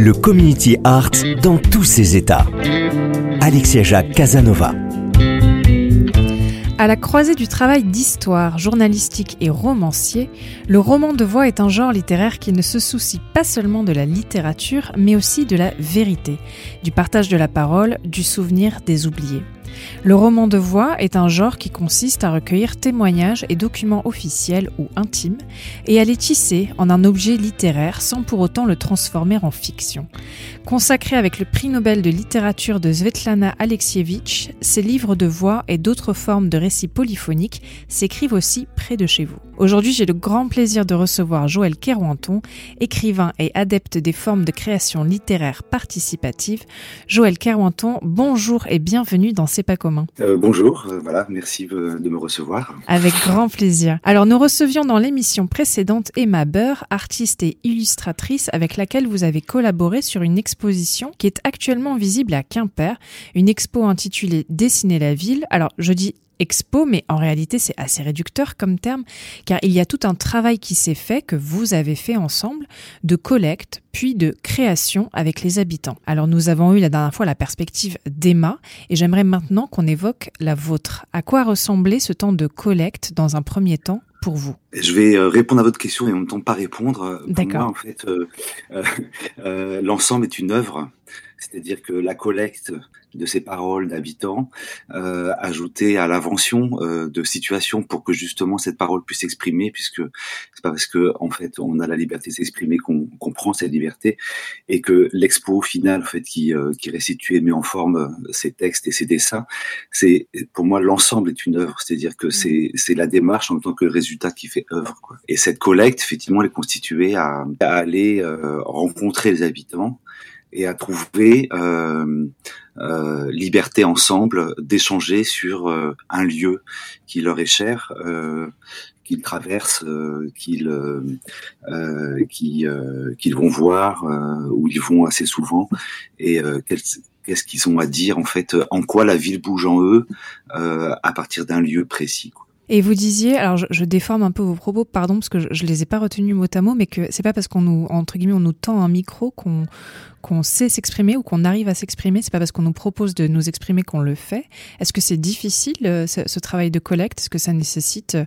Le community art dans tous ses états. Alexia Jacques Casanova. À la croisée du travail d'histoire, journalistique et romancier, le roman de voix est un genre littéraire qui ne se soucie pas seulement de la littérature, mais aussi de la vérité, du partage de la parole, du souvenir des oubliés. Le roman de voix est un genre qui consiste à recueillir témoignages et documents officiels ou intimes et à les tisser en un objet littéraire sans pour autant le transformer en fiction. Consacré avec le prix Nobel de littérature de Svetlana Alexievitch, ces livres de voix et d'autres formes de récits polyphoniques s'écrivent aussi près de chez vous. Aujourd'hui, j'ai le grand plaisir de recevoir Joël Kerouanton, écrivain et adepte des formes de création littéraire participative. Joël Kerouanton, bonjour et bienvenue dans C'est pas commun. Euh, bonjour, euh, voilà, merci de me recevoir. Avec grand plaisir. Alors, nous recevions dans l'émission précédente Emma Beur, artiste et illustratrice avec laquelle vous avez collaboré sur une exposition qui est actuellement visible à Quimper, une expo intitulée Dessiner la ville. Alors, je dis expo, mais en réalité c'est assez réducteur comme terme, car il y a tout un travail qui s'est fait, que vous avez fait ensemble, de collecte, puis de création avec les habitants. Alors nous avons eu la dernière fois la perspective d'Emma, et j'aimerais maintenant qu'on évoque la vôtre. À quoi ressemblait ce temps de collecte dans un premier temps pour vous? Je vais euh, répondre à votre question et en même temps pas répondre. D'accord. en fait, euh, euh, l'ensemble est une œuvre, c'est-à-dire que la collecte de ces paroles d'habitants, euh, ajouter à l'invention euh, de situations pour que justement cette parole puisse s'exprimer, puisque c'est pas parce que en fait on a la liberté de s'exprimer qu'on qu prend cette liberté, et que l'expo final en fait qui, euh, qui restitue et met en forme euh, ces textes et ces dessins, c'est pour moi l'ensemble est une œuvre, c'est-à-dire que c'est c'est la démarche en tant que résultat qui fait Et cette collecte effectivement elle est constituée à, à aller euh, rencontrer les habitants et à trouver euh, euh, liberté ensemble d'échanger sur euh, un lieu qui leur est cher, euh, qu'ils traversent, euh, qu'ils euh, qui, qu'ils vont voir, où ils vont assez souvent, et qu'est-ce qu'ils ont à dire en fait, en quoi la ville bouge en eux à partir d'un lieu précis. Quoi. Et vous disiez, alors je, je, déforme un peu vos propos, pardon, parce que je, je les ai pas retenus mot à mot, mais que c'est pas parce qu'on nous, entre guillemets, on nous tend un micro qu'on sait s'exprimer ou qu'on arrive à s'exprimer. C'est pas parce qu'on nous propose de nous exprimer qu'on le fait. Est-ce que c'est difficile ce, ce, travail de collecte? Est-ce que ça nécessite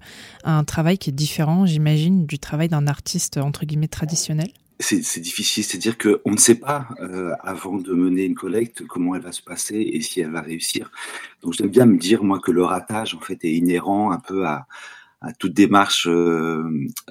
un travail qui est différent, j'imagine, du travail d'un artiste entre guillemets traditionnel? C'est difficile, c'est-à-dire qu'on ne sait pas euh, avant de mener une collecte comment elle va se passer et si elle va réussir. Donc j'aime bien me dire moi que le ratage en fait est inhérent un peu à, à toute démarche euh,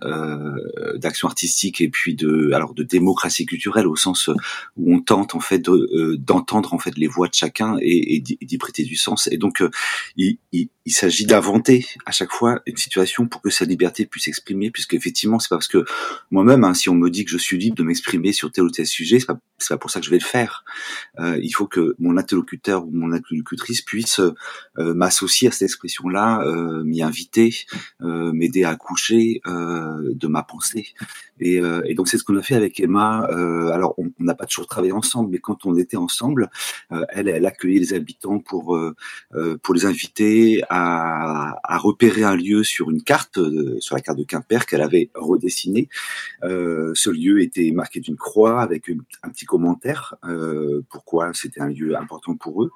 euh, d'action artistique et puis de alors de démocratie culturelle au sens où on tente en fait d'entendre euh, en fait les voix de chacun et, et d'y prêter du sens et donc euh, il, il, il s'agit d'inventer à chaque fois une situation pour que sa liberté puisse s'exprimer puisque effectivement c'est pas parce que moi-même hein, si on me dit que je suis libre de m'exprimer sur tel ou tel sujet c'est pas pas pour ça que je vais le faire euh, il faut que mon interlocuteur ou mon interlocutrice puisse m'associer à cette expression là m'y inviter m'aider à accoucher de ma pensée. Et, et donc c'est ce qu'on a fait avec Emma. alors on n'a pas toujours travaillé ensemble, mais quand on était ensemble, elle, elle accueillait les habitants pour pour les inviter à, à repérer un lieu sur une carte, sur la carte de Quimper qu'elle avait redessinée. ce lieu était marqué d'une croix avec un petit commentaire pourquoi c'était un lieu important pour eux.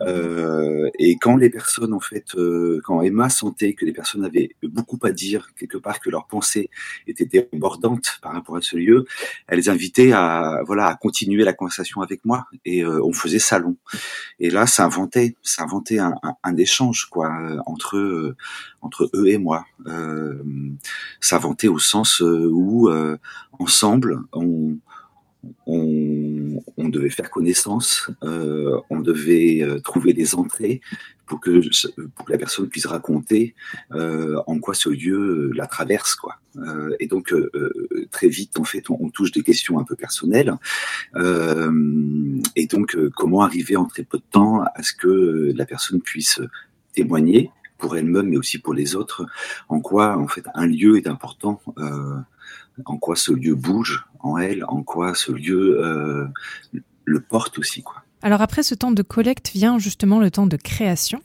Euh, et quand les personnes, en fait, euh, quand Emma sentait que les personnes avaient beaucoup à dire, quelque part que leurs pensées étaient débordantes par rapport à ce lieu, elle les invitait à, voilà, à continuer la conversation avec moi. Et euh, on faisait salon. Et là, ça inventait, ça inventait un, un, échange, quoi, entre eux, entre eux et moi. ça inventait au sens où, ensemble, on devait faire connaissance, euh, on devait euh, trouver des entrées pour que, la personne puisse raconter euh, en quoi ce lieu la traverse, quoi. Euh, et donc euh, très vite, en fait, on, touche des questions un peu personnelles. et donc, comment arriver en très peu de temps à ce que la personne puisse témoigner pour elle-même, mais aussi pour les autres, en quoi en fait un lieu est important en quoi ce lieu bouge en elle, en quoi ce lieu euh, le porte aussi, quoi. Alors après ce temps de collecte vient justement le temps de création.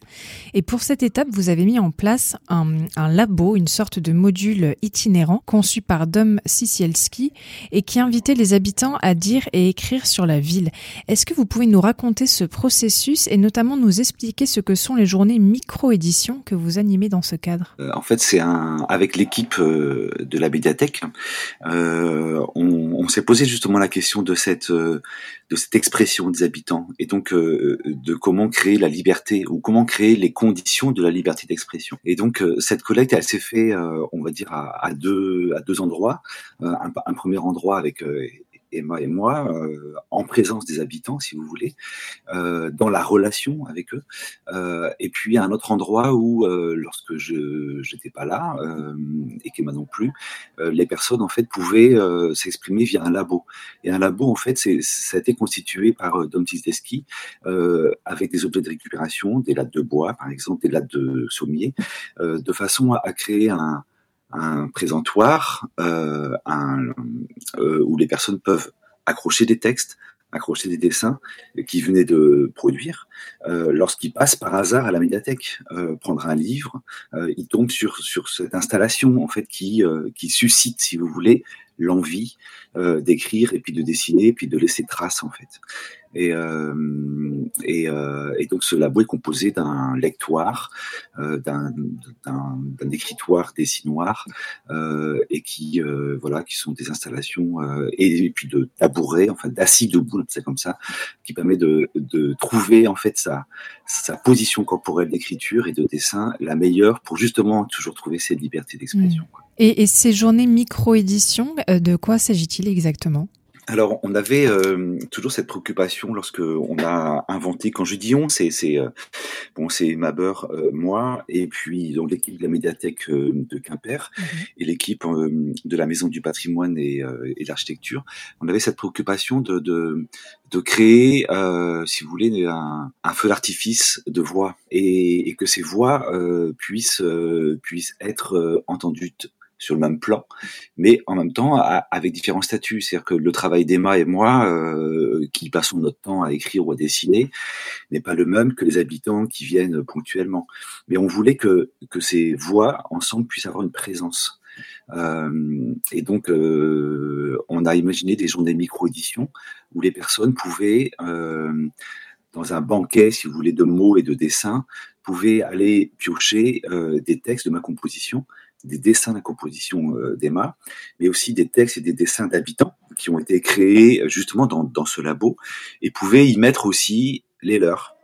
Et pour cette étape, vous avez mis en place un, labo, une sorte de module itinérant conçu par Dom Sisielski et qui invitait les habitants à dire et écrire sur la ville. Est-ce que vous pouvez nous raconter ce processus et notamment nous expliquer ce que sont les journées micro-édition que vous animez dans ce cadre? Euh, En fait, c'est avec l'équipe euh, de la médiathèque, euh, on, on s'est posé justement la question de cette de cette expression des habitants et donc euh, de comment créer la liberté ou comment créer les conditions de la liberté d'expression. Et donc euh, cette collecte, elle s'est fait, euh, on va dire, à, à, deux à deux endroits. Un, un, premier endroit avec Emma et moi, euh, en présence des habitants, si vous voulez, euh, dans la relation avec eux. Euh, et puis à un autre endroit où, lorsque je n'étais pas là et qu'Emma non plus, les personnes en fait pouvaient s'exprimer via un labo. Et un labo, en fait, ça a été constitué par Dom Tizdeschi avec des objets de récupération, des lattes de bois, par exemple, des lattes de sommier, de façon à créer un un présentoir euh, euh, où les personnes peuvent accrocher des textes, accrocher des dessins qu'ils venaient de produire. Euh, Lorsqu'ils passent par hasard à la médiathèque, euh, prendre un livre, euh, ils tombent sur, sur cette installation en fait qui, qui suscite, si vous voulez, l'envie d'écrire et puis de dessiner et puis de laisser trace en fait. Et, et, donc ce labo est composé d'un lectoire, d'un écritoire dessinoir, et qui voilà, qui sont des installations et, puis de tabourets, enfin d'assis debout, c'est comme ça, qui permet de, de trouver en fait sa, sa position corporelle d'écriture et de dessin la meilleure pour justement toujours trouver cette liberté d'expression. Mmh. Et, et, ces journées micro-édition, de quoi s'agit-il exactement? Alors, on avait euh, toujours cette préoccupation lorsque on a inventé. Quand je dis on, c'est c'est euh, bon, c'est Maber, euh, moi, et puis donc l'équipe de la médiathèque de Quimper mmh et l'équipe de la Maison du Patrimoine et, et de l'Architecture. On avait cette préoccupation de de, de créer, si vous voulez, un, un feu d'artifice de voix et, et, que ces voix puissent puissent être entendues sur le même plan, mais en même temps avec différents statuts. C'est-à-dire que le travail d'Emma et moi, euh, qui passons notre temps à écrire ou à dessiner, n'est pas le même que les habitants qui viennent ponctuellement. Mais on voulait que, ces voix ensemble puissent avoir une présence. Euh, et donc, euh, on a imaginé des journées micro-éditions où les personnes pouvaient, dans un banquet, si vous voulez, de mots et de dessins, pouvaient aller piocher des textes de ma composition des dessins de composition euh, d'Emma, mais aussi des textes et des dessins d'habitants qui ont été créés euh, justement dans, ce labo et pouvaient y mettre aussi les leurs.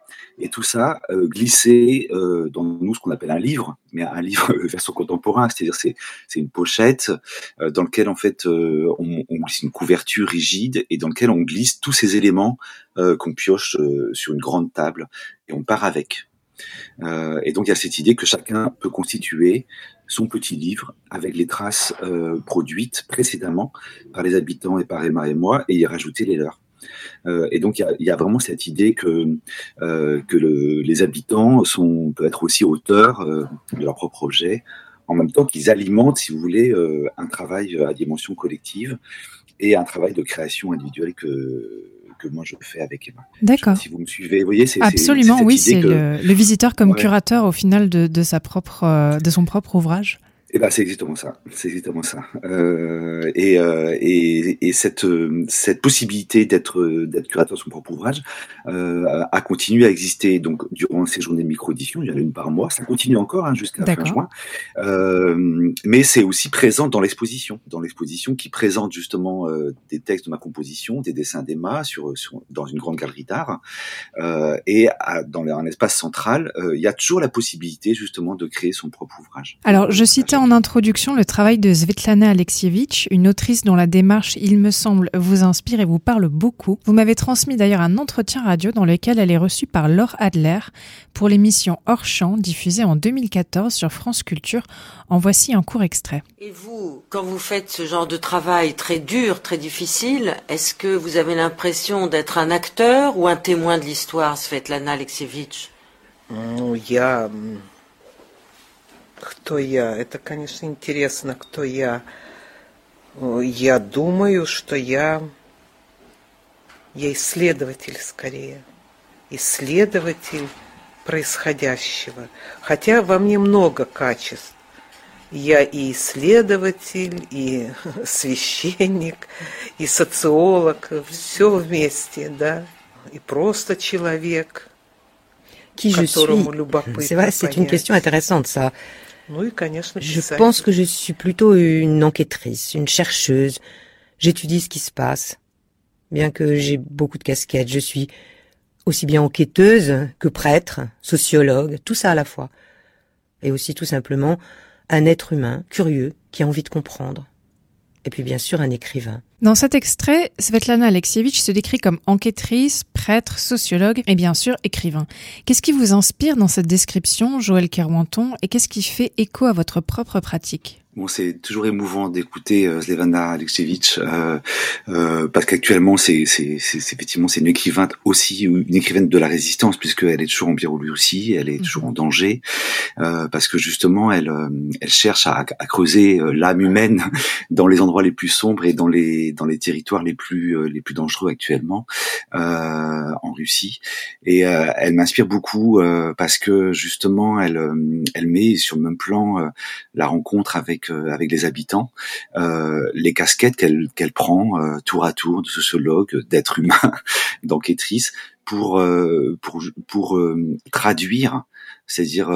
Et tout ça euh, glissé euh, dans nous ce qu'on appelle un livre, mais un livre version contemporain, c'est-à-dire c'est c'est une pochette euh, dans lequel en fait on, on, glisse une couverture rigide et dans lequel on glisse tous ces éléments qu'on pioche sur une grande table et on part avec. Euh, et donc il y a cette idée que chacun peut constituer son petit livre avec les traces euh, produites précédemment par les habitants et par Emma et moi et y rajouter les leurs. Euh, et donc il y a, y a, vraiment cette idée que euh, que le, les habitants sont peuvent être aussi auteurs euh, de leur propre objet en même temps qu'ils alimentent, si vous voulez, un travail à dimension collective et un travail de création individuelle que que moi je fais avec Emma. D'accord. Si vous me suivez, vous voyez, c'est absolument oui, c'est le, visiteur comme curateur au final de, de sa propre de son propre ouvrage. Eh ben, c'est exactement ça. C'est exactement ça. Euh, et, euh, et, et, cette, cette possibilité d'être d'être curateur de son propre ouvrage euh, a continué à exister donc durant ces journées de micro-édition. Il y en a une par mois. Ça continue encore hein, jusqu'à fin juin. Euh, mais c'est aussi présent dans l'exposition, dans l'exposition qui présente justement euh, des textes de ma composition, des dessins d'Emma sur, sur dans une grande galerie d'art. Euh, et à, dans un espace central, il y a toujours la possibilité justement de créer son propre ouvrage. Alors, je citais en introduction le travail de Svetlana Alexievitch, une autrice dont la démarche, il me semble, vous inspire et vous parle beaucoup. Vous m'avez transmis d'ailleurs un entretien radio dans lequel elle est reçue par Laure Adler pour l'émission Hors Champ diffusée en 2014 sur France Culture. En voici un court extrait. Et vous, quand vous faites ce genre de travail très dur, très difficile, est-ce que vous avez l'impression d'être un acteur ou un témoin de l'histoire, Svetlana Alexievitch? Кто я. Это, конечно, интересно, кто я. Я думаю, что я, я исследователь скорее. Исследователь происходящего. Хотя во мне много качеств. Я и исследователь, и священник, и социолог, все вместе, да, и просто человек, qui je suis. C'est vrai, c'est une question intéressante, ça. Je pense que je suis plutôt une enquêtrice, une chercheuse. J'étudie ce qui se passe. Bien que j'ai beaucoup de casquettes, je suis aussi bien enquêteuse que prêtre, sociologue, tout ça à la fois. Et aussi tout simplement un être humain, curieux, qui a envie de comprendre et puis bien sûr un écrivain. Dans cet extrait, Svetlana Alexievitch se décrit comme enquêtrice, prêtre, sociologue et bien sûr écrivain. Qu'est-ce qui vous inspire dans cette description, Joël Kerwanton, et qu'est-ce qui fait écho à votre propre pratique? Bon, c'est toujours émouvant d'écouter euh, Slevana euh, euh, parce qu'actuellement, c'est, c'est, c'est, effectivement c'est une écrivaine aussi, une écrivaine de la résistance puisqu'elle est toujours en Biélorussie, elle est toujours en danger euh, parce que justement, elle, euh, elle cherche à, à creuser euh, l'âme humaine dans les endroits les plus sombres et dans les dans les territoires les plus les plus dangereux actuellement en Russie. Et elle m'inspire beaucoup parce que justement, elle elle met sur le même plan la rencontre avec euh, avec les habitants, euh, les casquettes qu'elle qu'elle prend euh, tour à tour de sociologue, d'être humain, d'enquêtrice pour pour pour traduire c'est-à-dire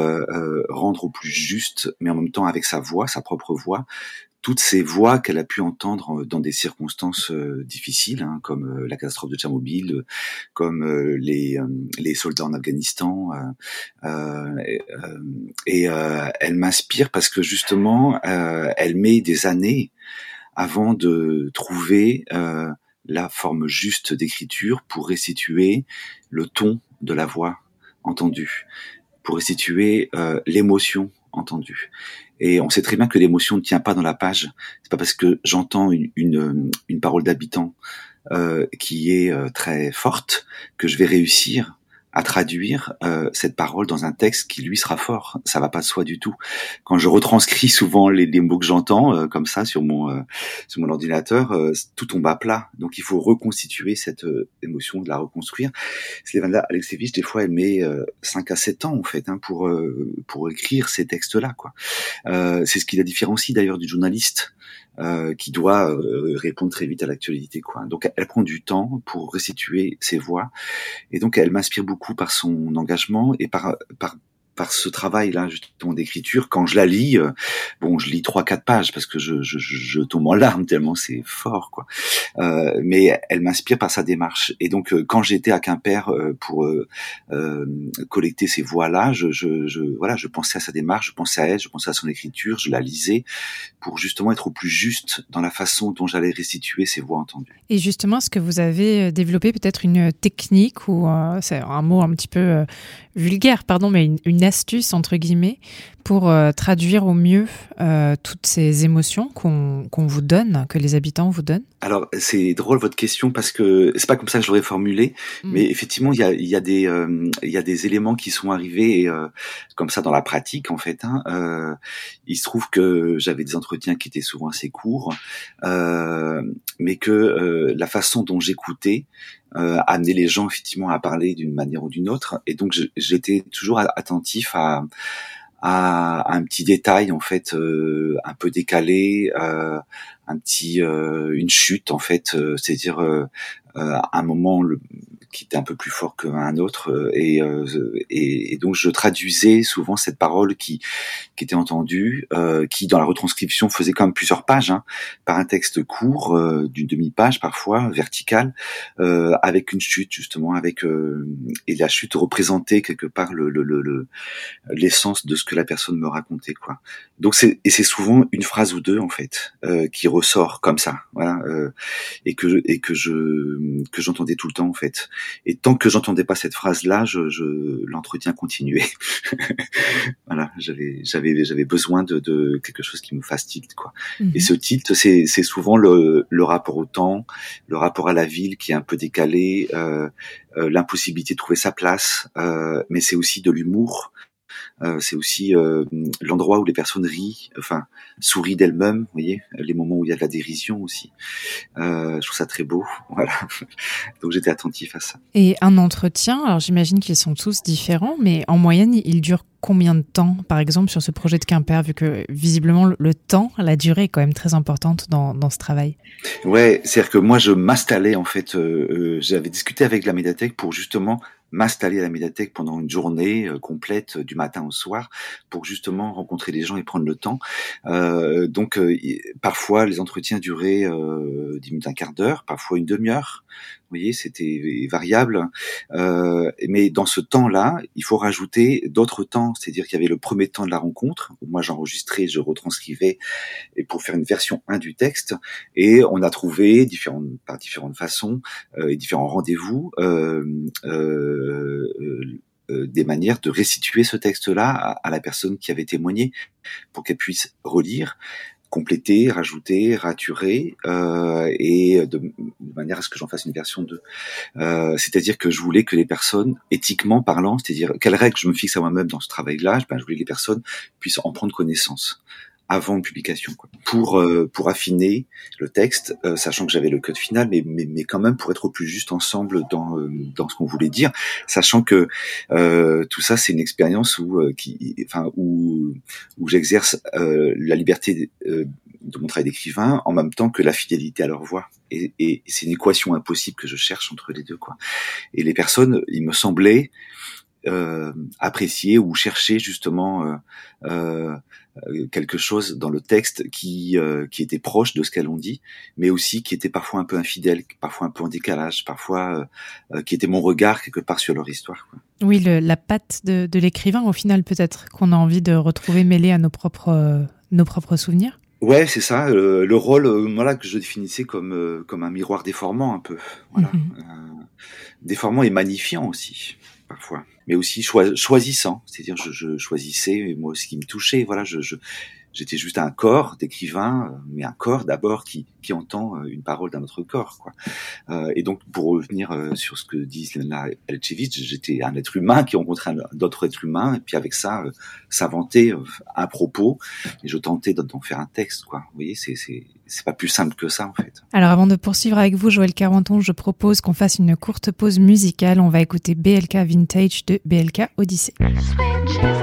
rendre au plus juste, mais en même temps avec sa voix, sa propre voix, toutes ces voix qu'elle a pu entendre euh, dans des circonstances euh, difficiles, hein, comme euh, la catastrophe de Tchernobyl, comme les, les soldats en Afghanistan. et elle m'inspire parce que justement, elle met des années avant de trouver la forme juste d'écriture pour restituer le ton de la voix entendue, pour restituer l'émotion entendue. Et on sait très bien que l'émotion ne tient pas dans la page. C'est pas parce que j'entends une, une, parole d'habitant euh, qui est euh, très forte que je vais réussir à traduire euh, cette parole dans un texte qui lui sera fort. Ça va pas de soi du tout. Quand je retranscris souvent les, les mots que j'entends euh, comme ça sur mon euh, sur mon ordinateur, euh, tout tombe à plat. Donc il faut reconstituer cette émotion, de la reconstruire. Slevana Alexievich, des fois, elle met 5 à 7 ans en fait hein, pour pour écrire ces textes-là. quoi. C'est ce qui la différencie d'ailleurs du journaliste. Euh, qui doit euh, répondre très vite à l'actualité. Quoi. Donc elle prend du temps pour restituer ses voix, et donc elle m'inspire beaucoup par son engagement et par, par par ce travail-là justement d'écriture, quand je la lis, euh, bon, je lis trois quatre pages parce que je, je, je tombe en larmes tellement c'est fort, quoi. Euh, mais elle m'inspire par sa démarche. Et donc, euh, quand j'étais à Quimper euh, pour collecter ces voix-là, je, je, je, voilà, je pensais à sa démarche, je pensais à elle, je pensais à son écriture, je la lisais pour justement être au plus juste dans la façon dont j'allais restituer ces voix entendues. Et justement, est-ce que vous avez développé peut-être une technique ou c'est un mot un petit peu vulgaire, pardon, mais une, une astuce, entre guillemets, pour euh, traduire au mieux euh, toutes ces émotions qu'on vous donne, que les habitants vous donnent Alors c'est drôle votre question parce que c'est pas comme ça que je l'aurais formulé, mm. mais effectivement il y a, y, a des, euh, il y a des éléments qui sont arrivés comme ça dans la pratique en fait. Hein. il se trouve que j'avais des entretiens qui étaient souvent assez courts, mais que la façon dont j'écoutais euh, amener les gens effectivement à parler d'une manière ou d'une autre. Et donc j'étais toujours attentif à, à, un petit détail en fait euh, un peu décalé, euh, un petit euh, une chute en fait, euh, c'est-à-dire un moment le, qui était un peu plus fort qu'un autre euh, et, euh, et, et, donc je traduisais souvent cette parole qui, qui était entendue, euh, qui dans la retranscription faisait quand même plusieurs pages, hein, par un texte court euh, d'une demi-page parfois verticale, euh, avec une chute justement, avec et la chute représentait quelque part le, le, l'essence de ce que la personne me racontait quoi. Donc c'est et c'est souvent une phrase ou deux en fait qui ressort comme ça, voilà, et que et que je que j'entendais tout le temps en fait. Et tant que j'entendais pas cette phrase-là, je, je l'entretien continuait. voilà, j'avais j'avais j'avais besoin de, de, quelque chose qui me fasse tilt quoi. Et mhm. ce tilt, c'est c'est souvent le, le rapport au temps, le rapport à la ville qui est un peu décalé, euh, euh, l'impossibilité de trouver sa place, euh, mais c'est aussi de l'humour. Euh, c'est aussi euh, l'endroit où les personnes rient, enfin sourient d'elles-mêmes, vous voyez, les moments où il y a de la dérision aussi. Euh, je trouve ça très beau, voilà. Donc j'étais attentif à ça. Et un entretien, alors j'imagine qu'ils sont tous différents, mais en moyenne, il dure combien de temps, par exemple, sur ce projet de Quimper, vu que visiblement le temps, la durée est quand même très importante dans, dans ce travail? Ouais, c'est-à-dire que moi, je m'installais, en fait, j'avais discuté avec la médiathèque pour justement m'installer à la médiathèque pendant une journée euh, complète du matin au soir pour justement rencontrer les gens et prendre le temps. Euh, donc euh, parfois les entretiens duraient euh, 10 minutes, un quart d'heure, parfois une demi-heure. Vous voyez, c'était variable. Euh, mais dans ce temps-là, il faut rajouter d'autres temps. C'est-à-dire qu'il y avait le premier temps de la rencontre, où moi j'enregistrais, je retranscrivais, et pour faire une version 1 du texte. Et on a trouvé, différentes, par différentes façons, euh, et différents rendez-vous, euh, euh, euh, des manières de restituer ce texte-là à, à, la personne qui avait témoigné pour qu'elle puisse relire compléter, rajouter, raturer, euh, et de, manière à ce que j'en fasse une version 2. Euh, c'est-à-dire que je voulais que les personnes, éthiquement parlant, c'est-à-dire quelles règles je me fixe à moi-même dans ce travail-là, ben, je voulais que les personnes puissent en prendre connaissance avant publication, quoi. pour euh, pour affiner le texte, euh, sachant que j'avais le code final, mais, mais mais quand même pour être au plus juste ensemble dans euh, dans ce qu'on voulait dire, sachant que tout ça c'est une expérience où qui enfin où où j'exerce la liberté de, mon travail d'écrivain en même temps que la fidélité à leur voix et, et c'est une équation impossible que je cherche entre les deux quoi et les personnes il me semblait euh, apprécier ou chercher justement euh, euh, quelque chose dans le texte qui euh, qui était proche de ce qu'elles ont dit, mais aussi qui était parfois un peu infidèle, parfois un peu en décalage, parfois euh, qui était mon regard quelque part sur leur histoire. Quoi. Oui, le, la patte de, de l'écrivain au final peut-être qu'on a envie de retrouver mêlé à nos propres nos propres souvenirs. Ouais, c'est ça. le rôle, voilà, que je définissais comme comme un miroir déformant un peu, voilà, mm-hmm. déformant et magnifiant aussi parfois mais aussi choisissant, c'est-à-dire je, je, choisissais moi ce qui me touchait. Voilà, je, je j'étais juste un corps d'écrivain, euh, mais un corps d'abord qui, qui entend euh, une parole d'un autre corps. Quoi. Euh, et donc, pour revenir euh, sur ce que dit Lena Elchevich, j'étais un être humain qui rencontrait d'autres êtres humains, et puis avec ça, euh, s'inventer un propos, et je tentais d'en faire un texte. Quoi. Vous voyez, c'est c'est pas plus simple que ça en fait. Alors avant de poursuivre avec vous, Joël Carenton, je propose qu'on fasse une courte pause musicale. On va écouter BLK Vintage de BLK Odyssey. 24-7,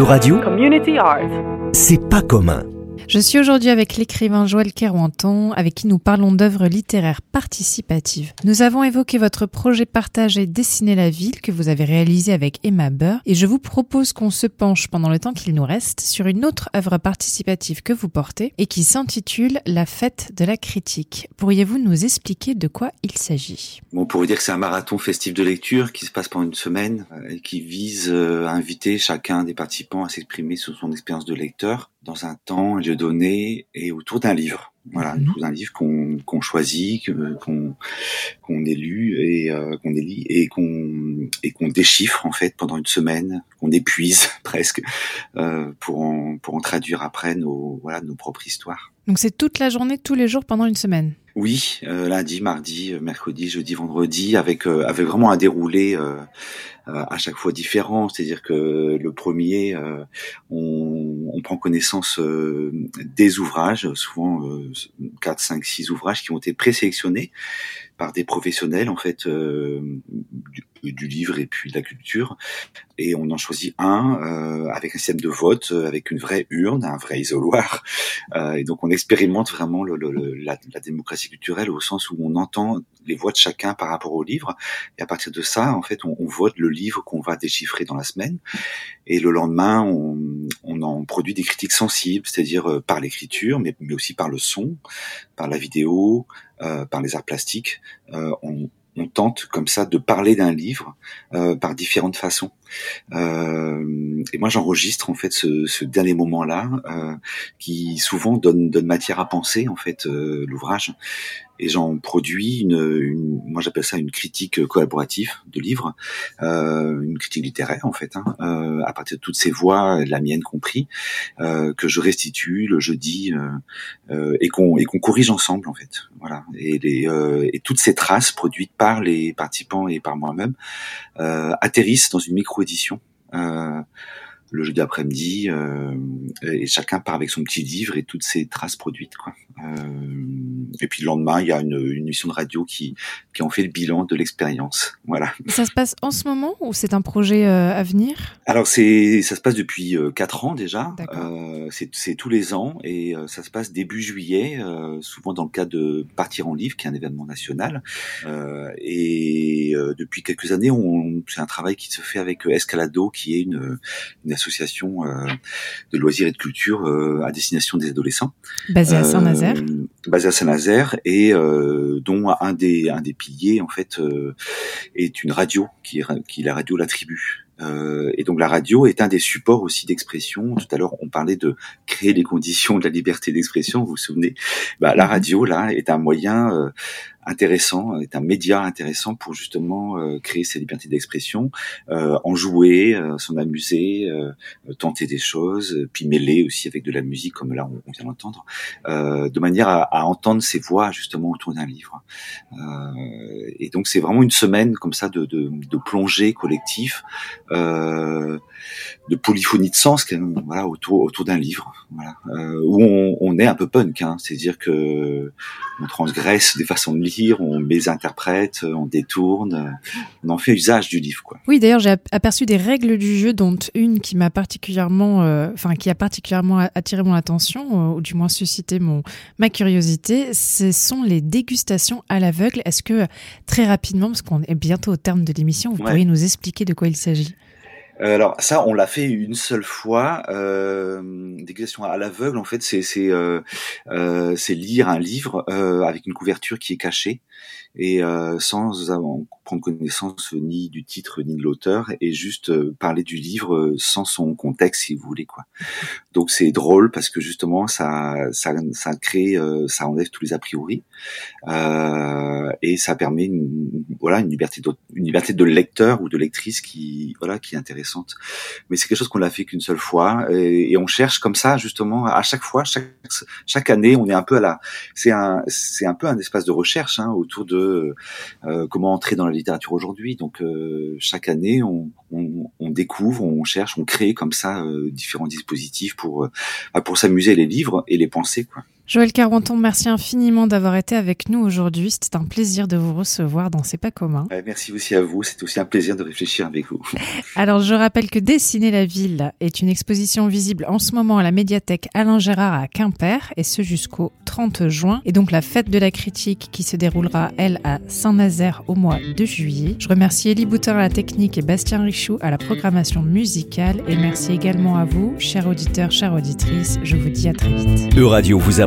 radio Community Art. C'est pas commun. Je suis aujourd'hui avec l'écrivain Joël Kerouanton, avec qui nous parlons d'œuvres littéraires participatives. Nous avons évoqué votre projet partagé Dessiner la ville que vous avez réalisé avec Emma Burr, et je vous propose qu'on se penche pendant le temps qu'il nous reste sur une autre œuvre participative que vous portez et qui s'intitule La fête de la critique. Pourriez-vous nous expliquer de quoi il s'agit? On pourrait dire que c'est un marathon festif de lecture qui se passe pendant une semaine euh, et qui vise euh, à inviter chacun des participants à s'exprimer sur son expérience de lecteur dans un temps, un lieu donné et autour d'un livre. Voilà, mhm. autour d'un livre qu'on qu'on choisit, qu'on qu'on ait lu et euh, qu'on élit et qu'on et qu'on déchiffre en fait pendant une semaine, qu'on épuise presque euh, pour en pour en traduire après nos voilà nos propres histoires. Donc c'est toute la journée, tous les jours pendant une semaine? Oui, euh, lundi, mardi, mercredi, jeudi, vendredi, avec euh, avec vraiment un déroulé euh, à chaque fois différent. C'est-à-dire que le premier, on, on, prend connaissance des ouvrages, souvent 4, 5, 6 ouvrages qui ont été présélectionnés par des professionnels en fait du, du, livre et puis de la culture. Et on en choisit un euh, avec un système de vote, euh, avec une vraie urne, un vrai isoloir. Euh, et donc on expérimente vraiment le, le, la, la, démocratie culturelle au sens où on entend les voix de chacun par rapport au livre. Et à partir de ça, en fait, on, vote le livre qu'on va déchiffrer dans la semaine. Et le lendemain, on, on en produit des critiques sensibles, c'est-à-dire euh, par l'écriture, mais, mais aussi par le son, par la vidéo, euh, par les arts plastiques. Euh, on, on tente comme ça de parler d'un livre euh, par différentes façons. Euh, et moi, j'enregistre en fait ce, dernier moment-là, euh, qui souvent donne, donne matière à penser en fait l'ouvrage et j'en produis une, une moi j'appelle ça une critique collaborative de livres, euh, une critique littéraire en fait, hein, euh, à partir de toutes ces voix, la mienne compris, euh, que je restitue le jeudi euh, euh, et qu'on et qu'on corrige ensemble en fait, voilà. Et, les, euh, et toutes ces traces produites par les participants et par moi-même atterrissent dans une micro-édition. Le jeudi après-midi et chacun part avec son petit livre et toutes ces traces produites quoi. Et puis le lendemain, il y a une, une émission de radio qui, qui en fait le bilan de l'expérience. Voilà. Ça se passe en ce moment ou c'est un projet euh, à venir? Alors c'est ça se passe depuis euh, quatre ans déjà. Euh, c'est tous les ans et euh, ça se passe début juillet, euh, souvent dans le cadre de Partir en livre, qui est un événement national. et depuis quelques années, c'est un travail qui se fait avec Escalado, qui est une, une association de loisirs et de culture à destination des adolescents. Basée à Saint-Nazaire. basée à Saint-Nazaire et dont un des un des piliers en fait est une radio qui est, qui est la radio La Tribu. Euh, et donc la radio est un des supports aussi d'expression. Tout à l'heure, on parlait de créer les conditions de la liberté d'expression. Vous vous souvenez bah, La mhm. radio là est un moyen euh, intéressant, est un média intéressant pour justement euh, créer ses libertés d'expression, euh, en jouer, euh, s'en amuser, tenter des choses, puis mêler aussi avec de la musique comme là on, vient d'entendre, de manière à, à, entendre ses voix justement autour d'un livre. et donc c'est vraiment une semaine comme ça de, de, de plongée collectif, de polyphonie de sens voilà autour autour d'un livre, voilà, où on, on, est un peu punk, hein, c'est-à-dire que on transgresse des façons de lire on les interprète, on détourne, on en fait usage du livre. Quoi. Oui, d'ailleurs, j'ai aperçu des règles du jeu, dont une qui m'a particulièrement, euh, enfin, qui a particulièrement attiré mon attention, euh, ou du moins suscité mon ma curiosité. Ce sont les dégustations à l'aveugle. Est-ce que très rapidement, parce qu'on est bientôt au terme de l'émission, vous pourriez nous expliquer de quoi il s'agit? Euh, alors ça, on l'a fait une seule fois. Euh, des questions à l'aveugle, en fait, c'est euh, euh lire un livre avec une couverture qui est cachée et sans prendre connaissance ni du titre ni de l'auteur et juste euh, parler du livre euh, sans son contexte si vous voulez quoi. Donc c'est drôle parce que justement ça ça ça crée ça enlève tous les a priori et ça permet une, voilà une liberté de, une liberté de lecteur ou de lectrice qui voilà qui est intéressante. Mais c'est quelque chose qu'on l'a fait qu'une seule fois et, et, on cherche comme ça justement à chaque fois chaque chaque année on est un peu à la c'est un c'est un peu un espace de recherche hein, autour de euh, comment entrer dans la littérature aujourd'hui. Donc euh, chaque année, on, découvre, on cherche, on crée comme ça euh, différents dispositifs pour bah, pour s'amuser les livres et les penser quoi. Joël Carenton, merci infiniment d'avoir été avec nous aujourd'hui. C'était un plaisir de vous recevoir dans C'est pas commun. merci aussi à vous. C'est aussi un plaisir de réfléchir avec vous. Alors, je rappelle que Dessiner la ville est une exposition visible en ce moment à la médiathèque Alain Gérard à Quimper et ce jusqu'au 30 juin. Et donc, la fête de la critique qui se déroulera, elle, à Saint-Nazaire au mois de juillet. Je remercie Elie Boutin à la technique et Bastien Richoux à la programmation musicale. Et merci également à vous, chers auditeurs, chères auditrices. Je vous dis à très vite. Euradio vous a